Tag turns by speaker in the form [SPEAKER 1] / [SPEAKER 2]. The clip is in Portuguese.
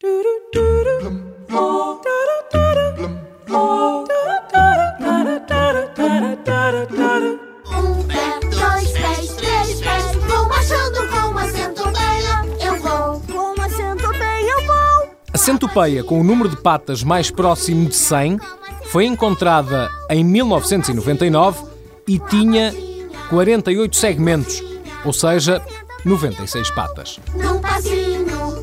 [SPEAKER 1] Um pé, dois pés, três pés, vou marchando com uma centopeia. Eu vou com uma centopeia, eu vou.
[SPEAKER 2] A centopeia, com o número de patas mais próximo de 100, foi encontrada em 1999 e tinha 48 segmentos, ou seja, 96 patas.
[SPEAKER 1] Num passinho,